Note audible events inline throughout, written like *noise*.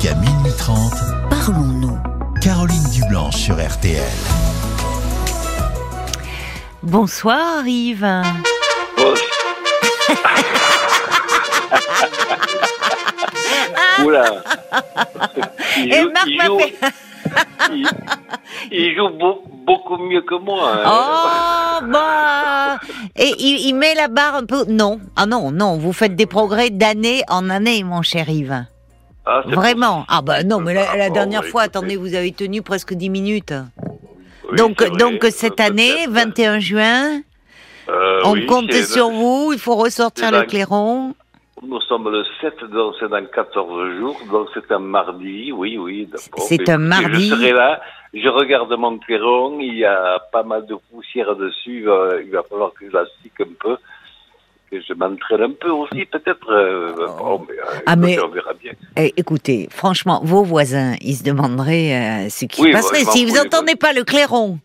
Jusqu'à minuit 30, Parlons-nous. Caroline Dublanche sur RTL. Bonsoir Yves. Oula. Il Et joue, Marc il joue- fait. il- il joue beau- beaucoup mieux que moi. hein. Oh bah Et il, il met la barre un peu. Non, ah non, non, vous faites des progrès d'année en année, mon cher Yves. Ah, Vraiment. Ah bah non, mais la, la Ah, dernière bon, fois, attendez, vous avez tenu presque 10 minutes. Oui, donc, donc cette année, peut-être. 21 juin, Euh, on oui, compte sur vous. Il faut ressortir le clairon. Nous sommes le 7, donc c'est dans 14 jours, donc c'est un mardi, oui, oui. C'est un mardi. Je serai là, je regarde mon clairon, il y a pas mal de poussière dessus, il va, il va falloir que je la stick un peu, que je m'entraîne un peu aussi, peut-être. euh, bon, mais, euh, Ah, mais- on verra bien. Eh, écoutez, franchement, vos voisins, ils se demanderaient euh, ce qui Oui, se passerait. Si vous n'entendez pas le clairon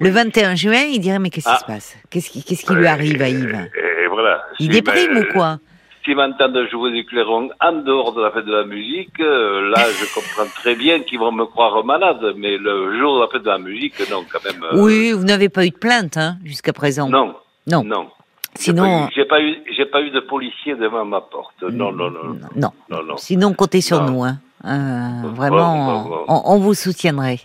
le 21 juin, ils diraient Mais qu'est-ce qui Ah. se passe? Qu'est-ce qui, qu'est-ce qui lui arrive à Yves? Et, et voilà. Il Si, déprime ou quoi? S'ils m'entendent jouer du clairon en dehors de la fête de la musique, euh, là, je *laughs* comprends très bien qu'ils vont me croire malade, mais le jour de la fête de la musique, non, quand même. euh, Oui, vous n'avez pas eu de plainte hein, jusqu'à présent. Non. Non. Non. Sinon, J'ai pas, eu- j'ai pas eu de policier devant ma porte. Non, non, non. non, non. Non, non. Sinon, comptez sur nous. Hein. Euh, vraiment, bon, bon. On, on vous soutiendrait.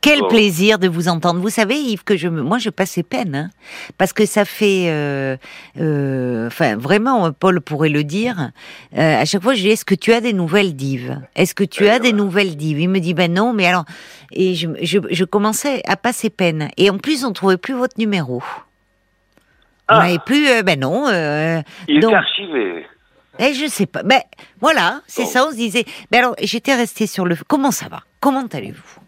Quel plaisir de vous entendre. Vous savez, Yves, que je moi, je passais peine, hein, parce que ça fait, euh, euh, enfin, vraiment, Paul pourrait le dire. euh, à chaque fois, je dis, est-ce que tu as des nouvelles d'Yves? Est-ce que tu Ouais, as des nouvelles d'Yves? Il me dit, ben non, mais alors, et je, je, je commençais à passer peine. Et en plus, on trouvait plus votre numéro. On Ah. n'avait plus, euh, ben non. euh, Il donc- est archivé. eh, je sais pas. Ben voilà, c'est Bon. ça. On se disait. Mais alors, j'étais restée sur le. Comment ça va? Comment allez-vous?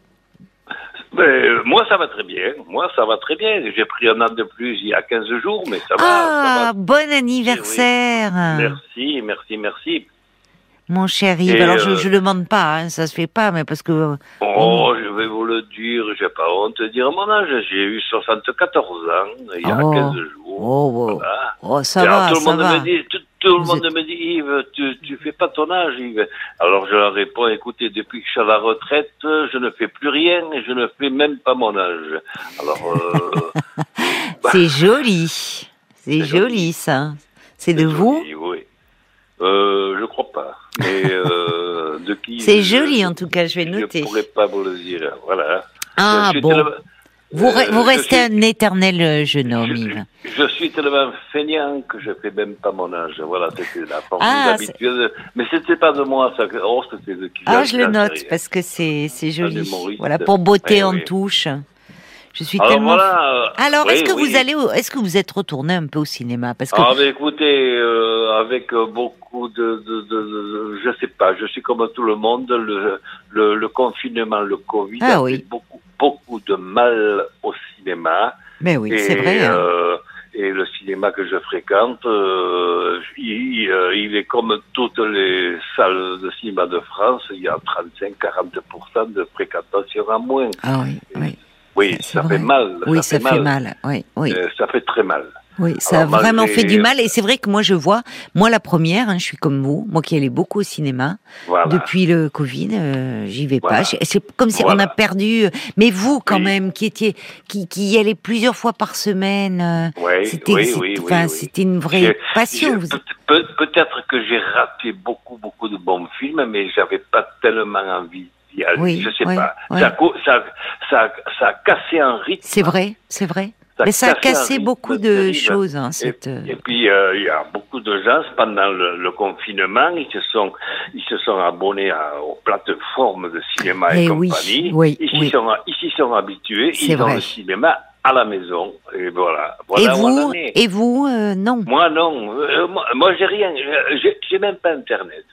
Euh, moi, ça va très bien. Moi, ça va très bien. J'ai pris un an de plus il y a 15 jours, mais ça va. Ah, ça bon anniversaire, va. Merci, merci, merci. Mon cher Yves. Et, alors, je euh, je demande pas, hein, ça se fait pas, mais parce que. Oh, je vais vous le dire, j'ai pas honte de dire mon âge. J'ai eu 74 ans il y a Oh. 15 jours. Oh, oh, Voilà. oh, ça Et alors, va, tout le monde va. me dit, tout, tout le Vous monde me dit, Yves, tu, tu fais pas ton âge, Yves. Alors je leur réponds, écoutez, depuis que je suis à la retraite, je ne fais plus rien et je ne fais même pas mon âge. Alors, euh, *laughs* C'est joli, c'est joli, joli. ça. C'est de vous joli, Oui. Euh, je crois pas. Mais euh, *laughs* de qui C'est je- joli, en tout cas, je vais Je noter. ne pourrais pas vous le dire. Voilà. Ah Je bon. tellement- Vous, re- Euh, vous je restez suis- un éternel euh, jeune homme, je, Yves. je suis tellement feignant que je fais même pas mon âge. Voilà, c'était la formule Ah, habituelle. Mais c'était pas de moi, ça. Oh, c'était de qui Ah, je le note parce que c'est joli. Voilà pour beauté Eh en oui. touche. Je suis Alors tellement. voilà. euh, Alors, oui, est-ce que oui. vous allez, est-ce que vous êtes retourné un peu au cinéma? Parce que Ah, mais écoutez, euh, avec euh, beaucoup de, de, de, de- je sais pas, je suis comme tout le monde, le, le, le confinement, le Covid Ah a oui. fait beaucoup, beaucoup de mal au cinéma. mais oui, c'est vrai. hein. euh, et le cinéma que je fréquente, euh, il, il est comme toutes les salles de cinéma de France, il y a 35-40% de fréquentation en moins. Ah oui, oui, Oui, ça vrai. fait mal. oui, ça, fait mal. Oui, oui, Euh, ça fait très mal. oui, ça alors, a vraiment malgré- fait du mal. Et c'est vrai que moi, je vois, moi la première, hein, je suis comme vous, moi qui allais beaucoup au cinéma Voilà. depuis le Covid, euh, j'y vais Voilà. pas. C'est- comme si on a perdu. Mais vous, quand Oui. même, qui étiez, qui, qui y allez plusieurs fois par semaine, euh, Oui, c'était, oui, c'était- une vraie passion. Vous Peut-être que j'ai raté beaucoup, beaucoup de bons films, mais j'avais pas tellement envie aller. Oui, je sais oui, pas. oui. Ça, ça, ça, ça a cassé un rythme. C'est vrai, c'est vrai. Ça Mais ça a cassé beaucoup de choses. Hein, Et, cette, euh, et puis euh, il y a beaucoup de gens pendant le, le confinement, ils se sont ils se sont abonnés à- aux plateformes de cinéma et Eh oui, compagnie. oui, ils s'y sont sont habitués. Ils ont vrai. le cinéma à la maison et voilà. et voilà vous, et vous, euh, non? Moi non, Euh, moi, moi j'ai rien, j'ai j'ai même pas internet,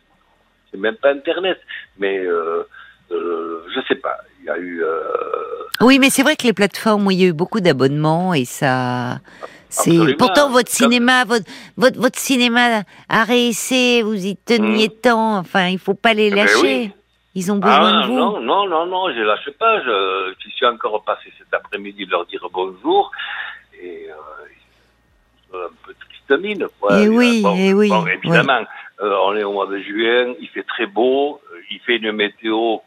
j'ai même pas internet, mais euh, euh, je sais pas, il y a eu euh, Oui, mais c'est vrai que les plateformes où il y a eu beaucoup d'abonnements et ça. C'est pourtant votre cinéma, votre, votre votre cinéma a réessé, vous y teniez tant. Enfin, il faut pas les. Eh ben lâcher. oui. Ils ont besoin ah de vous. non non non non, je lâche pas, je, je suis encore passé cet après-midi leur dire bonjour et euh, un peu triste mine quoi. Eh oui, bon, eh oui, bon, évidemment, euh, on est au mois de juin, il fait très beau, il fait une météo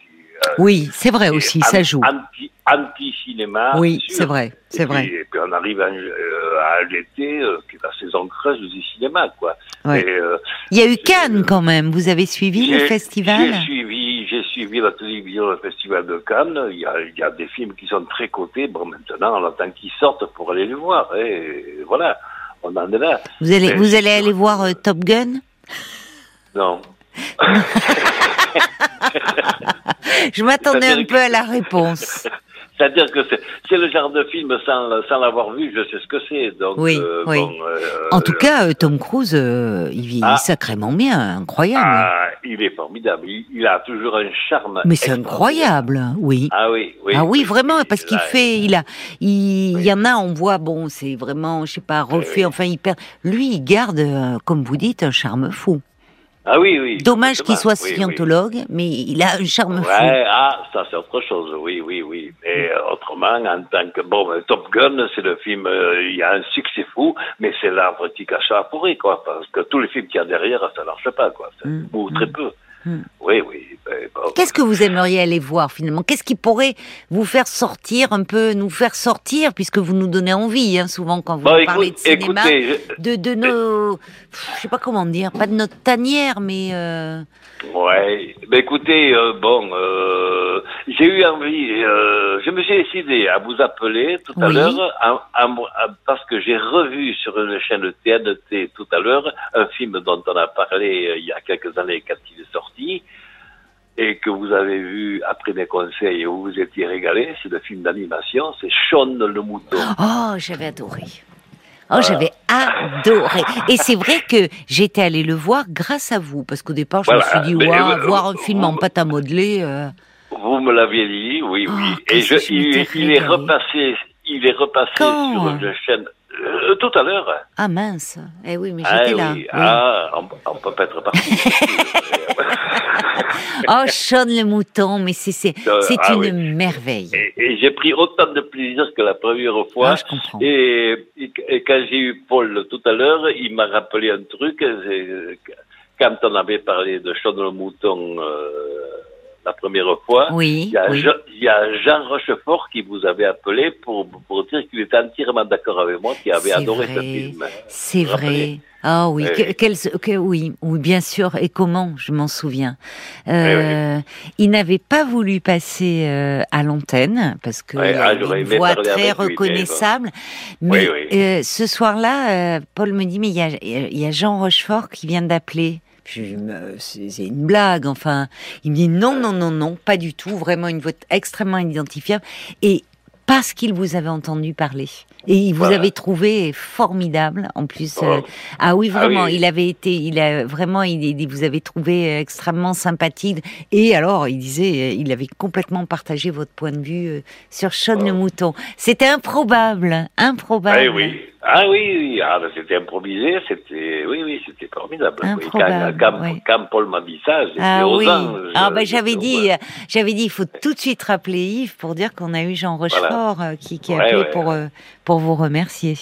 Oui, c'est vrai aussi, ça joue. Anti, anti-cinéma. Oui, c'est vrai, c'est Et puis- vrai. Et puis on arrive à, euh, à l'été, euh, qui est la saison creuse du cinéma, quoi. Ouais. Et, euh, Il y a eu Cannes quand même. Vous avez suivi le festival J'ai suivi, j'ai suivi la télévision, le festival de Cannes. Il y a, il y a des films qui sont très cotés. Bon, maintenant, on attend qu'ils sortent pour aller les voir. Et voilà, on en est là. Vous allez, Mais vous allez aller voir euh, Top Gun? Non. *laughs* *laughs* Je m'attendais un peu à la réponse. *laughs* C'est-à-dire que c'est, le genre de film, sans, sans l'avoir vu, je sais ce que c'est. Oui, euh, oui. bon, euh, En tout cas, euh, Tom Cruise, euh, il vieillit Ah. sacrément bien, incroyable. ah, il est formidable. Il, il a toujours un charme. Mais c'est incroyable, oui. Ah oui, oui. ah oui, vraiment, parce qu'il fait, il a, il, Oui. y en a, on voit, bon, c'est vraiment, je sais pas, refait, oui. enfin, il perd. Lui, il garde, comme vous dites, un charme fou. Ah oui, oui. Dommage qu'il soit Oui, oui. scientologue, mais il a un charme fou. Ouais, ah, ça c'est autre chose, oui, oui, oui. Et euh, autrement, en tant que bon, Top Gun, c'est le film, euh, il y a un succès fou, mais c'est l'arbre qui cache la forêt, quoi, parce que tous les films qu'il y a derrière, ça marche pas, quoi, Mm, ou très peu. Mm. Oui, oui. ben, bon. Qu'est-ce que vous aimeriez aller voir finalement? Qu'est-ce qui pourrait vous faire sortir un peu, nous faire sortir, puisque vous nous donnez envie, hein, souvent quand vous Bon, nous parlez de cinéma, écoutez, je- de, de nos, je sais pas comment dire, pas de notre tanière, mais euh, Ouais, ben écoutez, euh, bon, euh, j'ai eu envie, euh, je me suis décidé à vous appeler tout à Oui. l'heure, parce que j'ai revu sur une chaîne TNT tout à l'heure un film dont on a parlé il y a quelques années quand il est sorti, et que vous avez vu après mes conseils et où vous étiez régalé, c'est le film d'animation, c'est Sean le mouton. oh, j'avais adoré. Oh, j'avais adoré. Et c'est vrai que j'étais allée le voir grâce à vous, parce qu'au départ, je Voilà, me suis dit, ouais, euh, voir un film en pâte à modeler. euh, Vous me l'aviez dit, oui, Oh, oui. qu'est-ce Et je, que je il, est repassé, il est repassé Quand? sur une chaîne euh, tout à l'heure. Ah mince. Eh oui, mais Ah j'étais là. oui, oui. ah, on, on peut pas être parti. *laughs* Oh, Sean le mouton, mais c'est c'est Euh, c'est ah une oui. merveille. et et j'ai pris autant de plaisir que la première fois. Ah, je comprends. Et, et- et quand j'ai eu Paul tout à l'heure, il m'a rappelé un truc. Quand on avait parlé de Sean le mouton euh, la première fois, Oui, il y, a oui. Jean, il y a Jean Rochefort qui vous avait appelé pour, pour dire qu'il était entièrement d'accord avec moi, qu'il avait adoré ce vrai. film. C'est vrai. Ah oui, que- oui. quel- que- oui, oui, bien sûr. Et comment Je m'en souviens. Euh, Il n'avait pas voulu passer euh, à l'antenne parce que il ah, une voix très lui, mais reconnaissable. Mais, euh, ce soir-là, Paul me dit mais il y a, il y a Jean Rochefort qui vient d'appeler. Mais, euh, C'est une blague, enfin. Il me dit non, non, non, non, pas du tout. Vraiment une voix extrêmement identifiable. Et parce qu'il vous avait entendu parler. Et il vous avait trouvé formidable, en plus. Oh. euh, ah oui, Ah vraiment, oui. il avait été, il a vraiment, il, il vous avait trouvé extrêmement sympathique. Et alors, il disait, euh, il avait complètement partagé votre point de vue euh, sur Sean Oh. le mouton. C'était improbable, improbable. Ah oui, ah oui, oui. Ah, ben, c'était improvisé, c'était, oui, oui, c'était formidable. Oui, Quand, Improbable, quand, oui. quand Paul m'a dit ça, j'étais Ah aux oui. anges. Ah ben j'avais dit, euh, j'avais dit, il faut tout de suite rappeler Yves pour dire qu'on a eu Jean Rochefort euh, qui, qui a Ouais, appelé ouais. pour euh, pour vous remercier.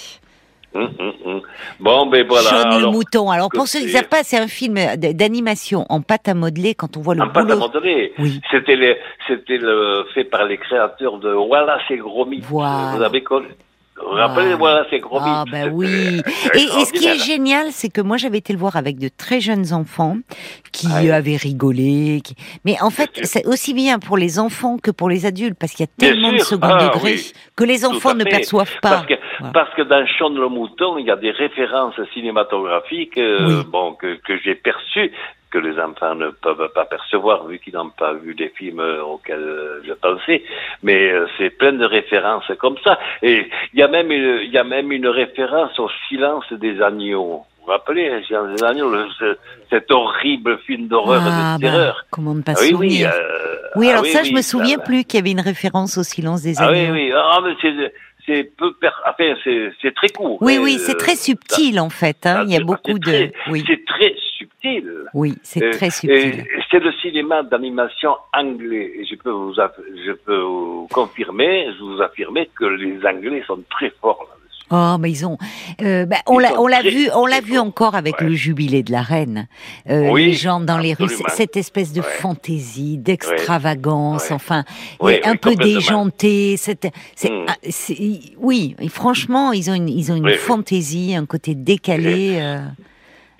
Hum, hum, hum. Bon, ben voilà. Sean le alors, mouton. Alors pour ceux qui ne savent pas, c'est un film d- d'animation en pâte à modeler. Quand on voit le En pâte à boulot, modeler. Oui. C'était le, c'était le, fait par les créateurs de Wallace et Gromit. Voilà. Vous avez connu? Vous vous rappelez Voilà. Wallace et Gromit? Ah ben oui. *laughs* Et, et ce qui est génial, c'est que moi j'avais été le voir avec de très jeunes enfants qui euh, avaient rigolé. qui- Mais en fait, *laughs* c'est aussi bien pour les enfants que pour les adultes parce qu'il y a tellement de second Ah, degré oui. que les enfants ne perçoivent pas. Parce que, Voilà. parce que dans Sean le Mouton, il y a des références cinématographiques euh, Oui. bon, que, que j'ai perçues, que les enfants ne peuvent pas percevoir vu qu'ils n'ont pas vu les films euh, auxquels euh, je pensais. Mais euh, c'est plein de références comme ça. Et il y a même une, il y a même une référence au silence des agneaux. Vous vous rappelez, hein, Silence des agneaux, le- ce- cet horrible film d'horreur Ah, et de bah, terreur. comment ne pas Ah oui, oui. souvenir euh, Oui, ah alors oui, ça, je oui, me souviens ça- plus qu'il y avait une référence au silence des Ah oui, agneaux. oui. Ah, mais c'est, c'est peu, per... enfin, c'est, c'est très court. Oui, oui, c'est euh, très subtil en fait. hein. Il y a c'est- beaucoup de. Oui, C'est très subtil. oui, c'est Euh, très subtil. C'est le cinéma d'animation anglais. Et je peux vous, je peux vous confirmer, je vous affirmer que les Anglais sont très forts. Oh, mais ils ont. euh, bah, on l'a, on l'a vu, on l'a vu encore avec Ouais. le jubilé de la reine. Euh, Oui, les gens dans les rues, cette espèce de Ouais. fantaisie, d'extravagance, Ouais. enfin, un peu déjanté. C'est, c'est, Mm. ah, c'est- oui, et franchement, ils ont une, ils ont une fantaisie, un côté décalé. euh,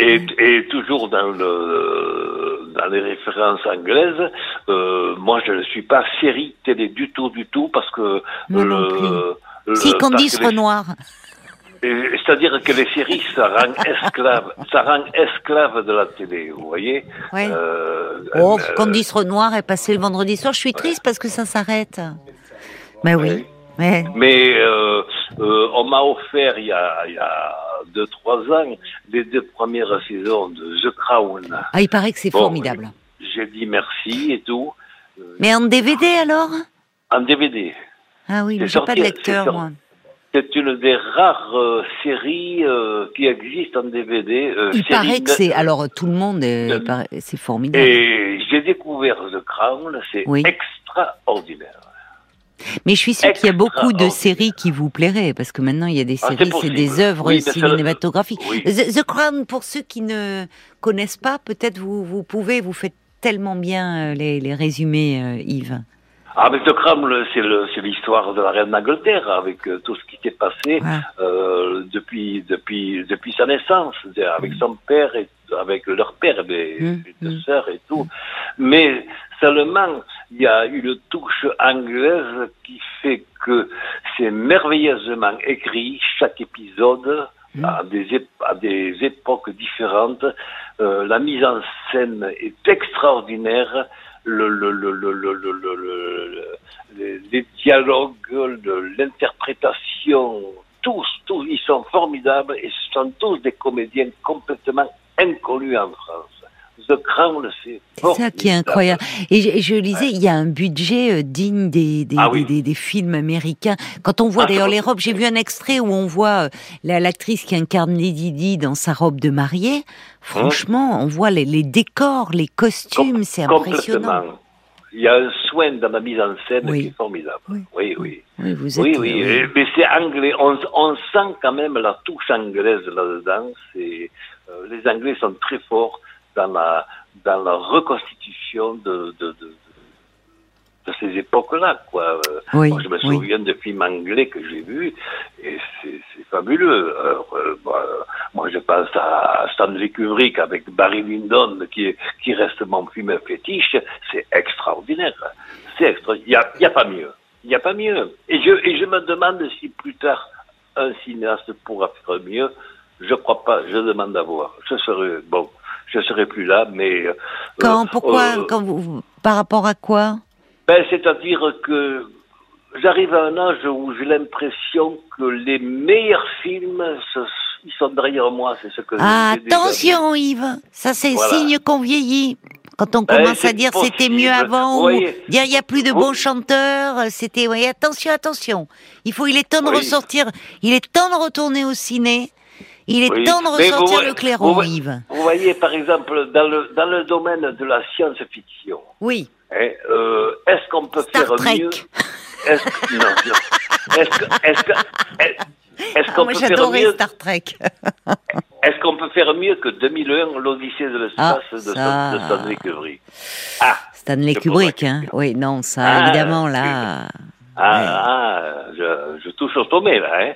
Et, et toujours dans le dans les références anglaises, euh, moi je ne suis pas série télé du tout, du tout, parce que Moi non le, le- si que les- Renoir. C'est-à-dire que les séries, ça rend esclave, ça rend esclave de la télé, vous voyez? Ouais. Euh, Oh, euh, Candice Renoir est passée le vendredi soir. Je suis triste parce que ça s'arrête. Mais oui. Ouais. Mais euh, euh, on m'a offert il y a, il y a deux trois ans les deux premières saisons de The Crown. ah, il paraît que c'est Bon, formidable. J'ai dit merci et tout. Euh, Mais en DVD alors? En DVD. Ah oui, mais j'ai pas de lecteur moi. C'est une des rares euh, séries euh, qui existent en DVD. euh, Il paraît que c'est alors tout le monde c'est formidable. Et j'ai découvert The Crown, c'est Oui. extraordinaire. Mais je suis sûre qu'il y a beaucoup de séries qui vous plairaient parce que maintenant il y a des Ah, c'est séries, c'est des œuvres Oui, cinématographiques. oui. The, The Crown, pour ceux qui ne connaissent pas, peut-être vous vous pouvez, vous faites tellement bien euh, les, les résumés, euh, Yves. Ah, mais The Crown, c'est l'histoire de la reine d'Angleterre avec euh, tout ce qui s'est passé euh, depuis depuis depuis sa naissance, avec son père et avec leur père, les, les deux sœurs et tout. Mais seulement, il y a une touche anglaise qui fait que c'est merveilleusement écrit chaque épisode. Mm. À, des ép- à des époques différentes, Euh, la mise en scène est extraordinaire, le, le, le, le, le, le, le- le- les, dialogues, l'interprétation, tous, tous, ils sont formidables et ce sont tous des comédiens complètement inconnus en France. The Crown, c'est C'est ça qui est incroyable. Et je, je lisais, il y a un budget euh, digne des, des, Ah oui. des, des- films américains. Quand on voit Ah, d'ailleurs les robes, j'ai vu un extrait où on voit euh, la- l'actrice qui incarne Lady Di dans sa robe de mariée. Franchement, on voit les, les décors, les costumes, c'est impressionnant. Il y a un soin dans la mise en scène Oui. qui est formidable. Oui. Oui, oui. Oui, vous êtes. Oui, oui, euh, mais c'est anglais. On, on sent quand même la touche anglaise là-dedans. Euh, les Anglais sont très forts dans la, dans la reconstitution de, de, de, de ces époques-là, quoi. Oui, moi, je me oui. souviens de films anglais que j'ai vus et c'est, fabuleux. Alors, euh, bah, moi, je pense à Stanley Kubrick avec Barry Lyndon, qui, qui reste mon film fétiche. C'est extraordinaire. C'est extra. Il n'y a, y a pas mieux. Il n'y a pas mieux. Et je, et je me demande si plus tard un cinéaste pourra faire mieux. Je crois pas. Je demande à voir. Je serai bon. Je serai plus là, mais euh, Quand, euh, pourquoi, euh, quand vous, par rapport à quoi? Ben, c'est-à-dire que j'arrive à un âge où j'ai l'impression que les meilleurs films, ce- ils sont derrière moi. C'est ce que Ah, déjà. Attention, Yves, ça c'est Voilà. signe qu'on vieillit. Quand on Ben, commence à dire c'était mieux avant, ou dire il y a plus de bons chanteurs, c'était oui, attention, attention. Il faut, il est temps de Oui. ressortir, il est temps de retourner au ciné. Il est Oui. temps de vous ressortir voyez- le clairon, vous- Yves. Vous voyez, par exemple, dans le, dans le domaine de la science-fiction, Oui, hein, euh, est-ce qu'on peut Star faire Trek. mieux Est-ce qu'on peut faire mieux Star Trek. *laughs* Est-ce qu'on peut faire mieux que 2001, l'Odyssée de l'espace Ah, de, ça. de Stanley Kubrick Ah, Stanley Kubrick, hein. Oui, non, ça Ah, évidemment là. ah, ah, je, je touche au sommet là. Hein.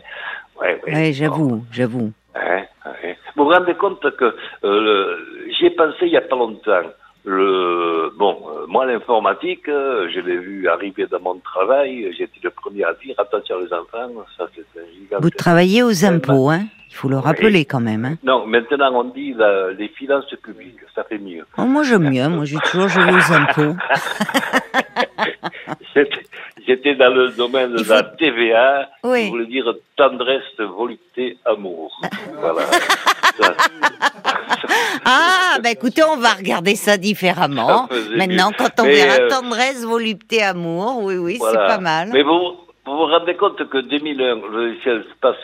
Ouais, ouais. Ouais, j'avoue, j'avoue. Hein, hein. Vous vous rendez compte que euh, le- j'y ai pensé il y a pas longtemps. Le, bon, euh, moi l'informatique, euh, je l'ai vu arriver dans mon travail. J'étais le premier à dire attention les enfants, ça c'est un gigantesque. Vous travaillez aux impôts, hein. Il faut le rappeler quand même. Hein. Non, maintenant on dit la- les finances publiques, ça fait mieux. Oh, moi j'aime mieux, moi j'ai toujours joué aux impôts. *laughs* *laughs* J'étais- dans le domaine de faut- la TVA, Oui. qui voulait dire tendresse, volupté, amour. voilà. Ça- *laughs* Ah, bah écoutez, on va regarder ça différemment. Maintenant, quand on Mais, verra euh, tendresse, volupté, amour, oui, oui, voilà. c'est pas mal. Mais vous, vous vous rendez compte que 2001, le ciel se passe,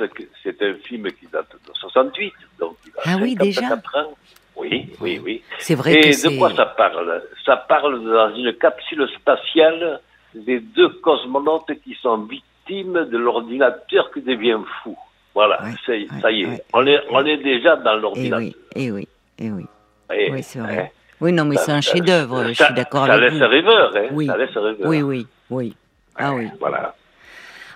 c'est un film qui date de 68, donc il a Ah oui, 54 ans. Oui, oui, oui. C'est vrai Et que de quoi ça parle? Ça parle dans une capsule spatiale des deux cosmonautes qui sont victimes de l'ordinateur qui devient fou. Voilà, Ouais, ça, y- ouais, ça y est. ouais. On est. On est déjà dans Et l'ordinateur. oui, et oui, et oui. Eh, Oui, c'est vrai. eh. Oui, non, mais Ça- c'est un ça- chef-d'œuvre, je ça- suis d'accord Ça avec laisse vous. rêveur, hein. Oui. Ça laisse rêveur. Oui, oui, oui. Ah oui. Voilà.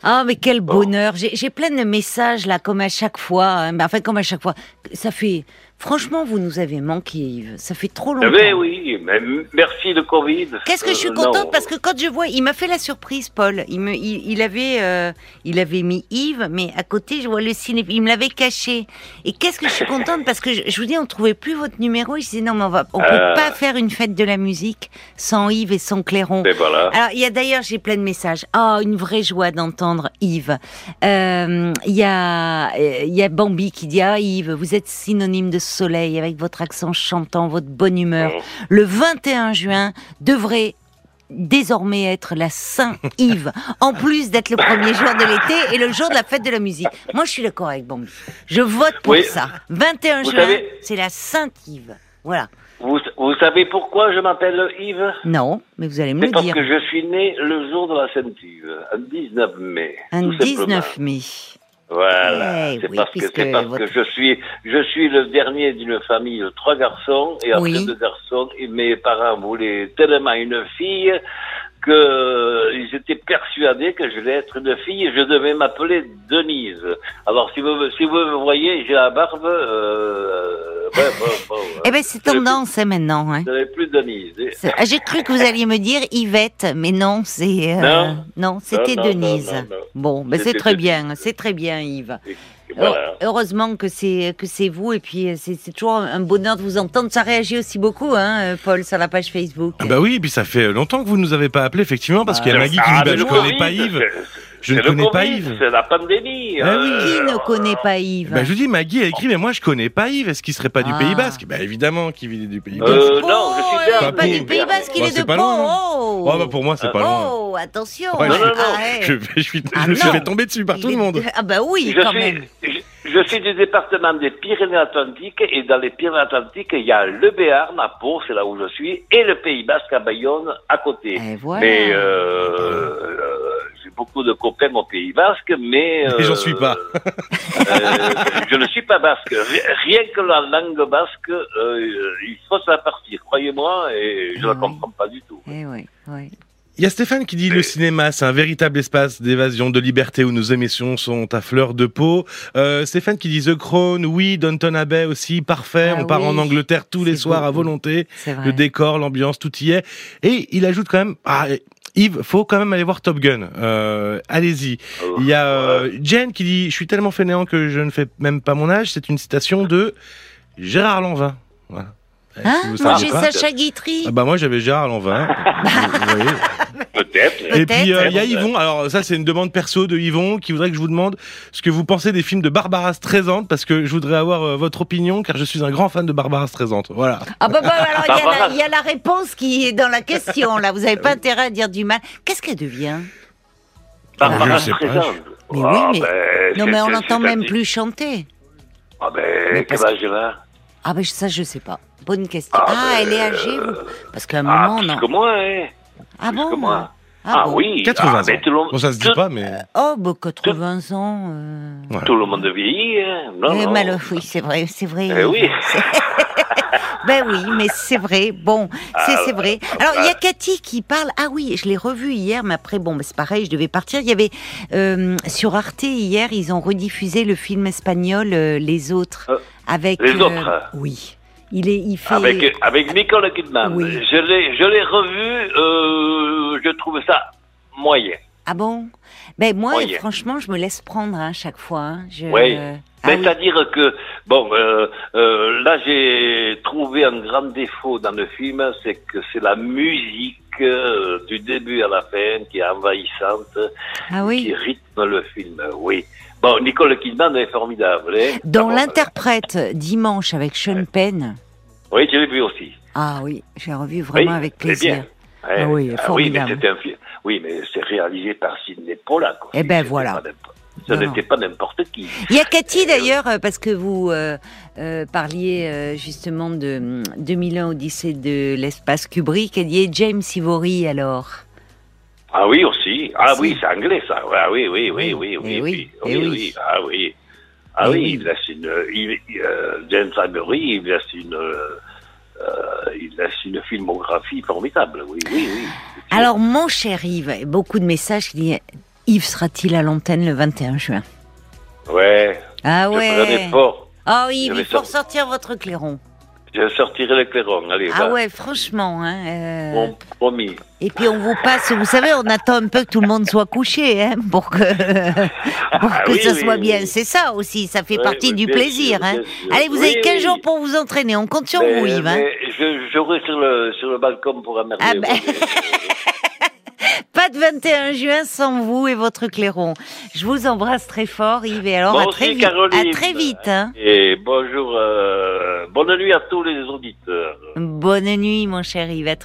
Ah, mais quel bonheur. J'ai plein de messages, là, comme à chaque fois. hein. Mais Enfin, comme à chaque fois. Ça fait... Franchement, vous nous avez manqué, Yves. Ça fait trop longtemps. Eh ben oui, mais merci le Covid. Qu'est-ce que je suis Euh, contante non. parce que quand je vois, il m'a fait la surprise, Paul. Il me, il, il avait, euh, il avait mis Yves, mais à côté, je vois le ciné. Il me l'avait caché. Et qu'est-ce que je suis contente parce que je, je vous dis, on trouvait plus votre numéro. Et je disais non, mais on va, on peut Euh. pas faire une fête de la musique sans Yves et sans Clairon. Et voilà. Alors, il y a d'ailleurs, j'ai plein de messages. Ah, une vraie joie d'entendre Yves. Euh, Il y a, il y a Bambi qui dit ah Yves, vous êtes synonyme de soleil avec votre accent chantant, votre bonne humeur. Le 21 juin devrait désormais être la Saint-Yves, en plus d'être le premier jour de l'été et le jour de la fête de la musique. Moi, je suis d'accord avec Bambi. Je vote pour Oui. ça. 21 Vous juin, c'est la Saint-Yves. Voilà. Vous, vous savez pourquoi je m'appelle Yves? Non, mais vous allez me le parce dire. que je suis né le jour de la Sainte-Yves, un 19 mai. Un tout simplement. 19 mai. Voilà, Eh c'est oui, parce que c'est parce votre- que je suis je suis le dernier d'une famille de trois garçons et après Oui. deux garçons et mes parents voulaient tellement une fille que euh, étaient persuadés que je vais être une fille et je devais m'appeler Denise. Alors si vous si vous me voyez, j'ai la barbe euh, ouais, bon, bon, Eh ben, c'est tendance hein, maintenant. Hein. je plus Denise. Ah, J'ai cru que vous alliez me dire Yvette, mais non, c'est euh, Non. c'était Non, non, Denise. non, non, non. Bon, ben c'est C'était très bien, c'est très bien, Yves. Voilà. Heureusement que c'est que c'est vous et puis c'est c'est toujours un bonheur de vous entendre. Ça réagit aussi beaucoup, hein, euh, Paul, sur la page Facebook. Ah Bah oui, et puis ça fait longtemps que vous nous avez pas appelé, effectivement, parce qu'il y a Ah, Maggie qui dit Ah, bah, je le connais pas Yves. Je ne le connais pas Yves. C'est la pandémie. Ah oui. Qui euh, ne connaît pas Yves Bah, je vous dis, Maggie a écrit, mais moi je connais pas Yves. Est-ce qu'il serait pas du Ah. Pays Basque? Bah évidemment qu'il est du Pays Basque. Euh, Oh, non, je suis bien. Pas pas pour. du Pays Basque, il Bah, est de pas Pau. loin. Oh, Oh bah pour moi c'est pas loin. Oh, attention. Ouais, Non, non, non. Ah, ouais. *laughs* Je, je suis, Ah, je me suis non. fait tomber dessus par Il tout le monde. Ah bah oui, je quand suis, même. Je, suis du département des Pyrénées-Atlantiques et dans les Pyrénées-Atlantiques, il y a le Béarn à Pau, c'est là où je suis, et le Pays Basque à Bayonne à côté. Et voilà. Mais euh, euh, j'ai beaucoup de copains au Pays Basque, mais Et j'en euh, suis pas. euh, *laughs* je ne suis pas basque. Ri- Rien que la langue basque, euh, il faut s'en partir, croyez-moi, et je Ah ne oui. comprends pas du tout. Eh oui, oui. Il y a Stéphane qui dit le cinéma, c'est un véritable espace d'évasion, de liberté où nos émissions sont à fleur de peau. Euh, Stéphane qui dit The Crown, oui, Downton Abbey aussi, parfait. Ah on part en Angleterre tous les soirs à volonté. C'est vrai. Le décor, l'ambiance, tout y est. Et il ajoute quand même, ah, Yves, faut quand même aller voir Top Gun. Euh, allez-y. Il y a euh, Jen qui dit, je suis tellement fainéant que je ne fais même pas mon âge. C'est une citation de Gérard Lanvin. Voilà. Hein si Moi j'ai pas. Sacha Guitry. Ah bah moi j'avais Gérard Lanvin. Vous- *laughs* vous voyez. Peut-être. Et puis euh, il y a. Yvon. Alors ça c'est une demande perso de Yvon qui voudrait que je vous demande ce que vous pensez des films de Barbara Streisand parce que je voudrais avoir euh, votre opinion car je suis un grand fan de Barbara Streisand. Voilà. Ah bah, bah alors il y, a la- il y a la réponse qui est dans la question là. Vous n'avez pas intérêt à dire du mal. Qu'est-ce qu'elle devient? Barbara Je sais pas, Streisand. Mais oui, Ah, mais- ben, Non mais on n'entend même plus chanter. Ah ben, elle a Ah ben ça je sais pas. Bonne question. Ah, Ah, ben, elle est âgée vous Parce qu'à un Ah, moment plus non. que moi, hein. Ah plus bon que moi. Ah, Ah, bon. oui. 80 ah, ben, ans. tout, le, monde- Bon ça se dit tout- pas mais Oh bah 80 ans. euh... tout le monde vieillit, hein. Non, Eh, non. oui, c'est vrai, c'est vrai. Eh oui. *laughs* *laughs* Ben oui, mais c'est vrai. Bon, c'est c'est vrai. Alors il y a Cathy qui parle. Ah oui, je l'ai revu hier, mais après bon, c'est pareil, je devais partir. Il y avait euh, sur Arte hier, ils ont rediffusé le film espagnol euh, Les Autres Euh, avec. Les Autres. Oui, il est, il fait. Avec, avec Nicole Kidman. Oui. Je l'ai, je l'ai revu, je trouve ça moyen. Ah bon? Ben moi, Moyen. franchement, je me laisse prendre hein, chaque fois. hein. Je... Oui. Ah Mais oui. c'est-à-dire que, bon, euh, euh, là j'ai trouvé un grand défaut dans le film, c'est que c'est la musique euh, du début à la fin qui est envahissante, Ah qui oui. rythme le film, oui. Bon, Nicole Kidman est formidable. Hein Dans bon, l'interprète dimanche avec Sean Penn. Oui, je l'ai vu aussi. Ah oui, j'ai revu vraiment Oui, avec plaisir. Ah oui, oui, mais c'était un film. Oui, mais c'est réalisé par Sidney Pollack. Eh ben, voilà. Ce n'était pas n'importe qui. Il y a Cathy d'ailleurs, euh, parce que vous euh, euh, parliez euh, justement de hum, 2001 Odyssée de l'espace Kubrick, elle dit et James Ivory alors. Ah oui, aussi. Ah Si. oui, c'est anglais, ça. Ah oui, oui, oui, Oui, oui, oui, eh oui, oui, oui, eh oui, oui. Ah oui. Ah Eh oui, il laisse une, il, euh, James Ivory, il laisse une, euh, euh, il laisse une filmographie formidable. Oui, oui, oui. Alors, mon cher Yves, beaucoup de messages qui disent Yves sera-t-il à l'antenne le 21 juin? Ouais. Ah ouais. effort. Oh Yves, il faut sor- sortir votre clairon. Je sortirai le clairon. Allez, Ah va. ouais, franchement. Hein, euh, Bon, promis. Et puis on vous passe, vous savez, on attend un peu que tout le monde soit couché, hein, pour que *laughs* pour Ah que oui, ça oui, soit oui. bien. C'est ça aussi, ça fait partie du plaisir. sûr, hein. Allez, vous avez 15 oui. jours pour vous entraîner. On compte sur Mais- vous, Yves. hein. mais je, j'aurai sur le, sur le balcon pour emmerder. Ah ben. *laughs* Pas de 21 juin sans vous et votre clairon. Je vous embrasse très fort, Yves. Et alors, à très vite. À très vite. Hein. Et bonjour, euh, bonne nuit à tous les auditeurs. Bonne nuit, mon cher Yves. À très vite.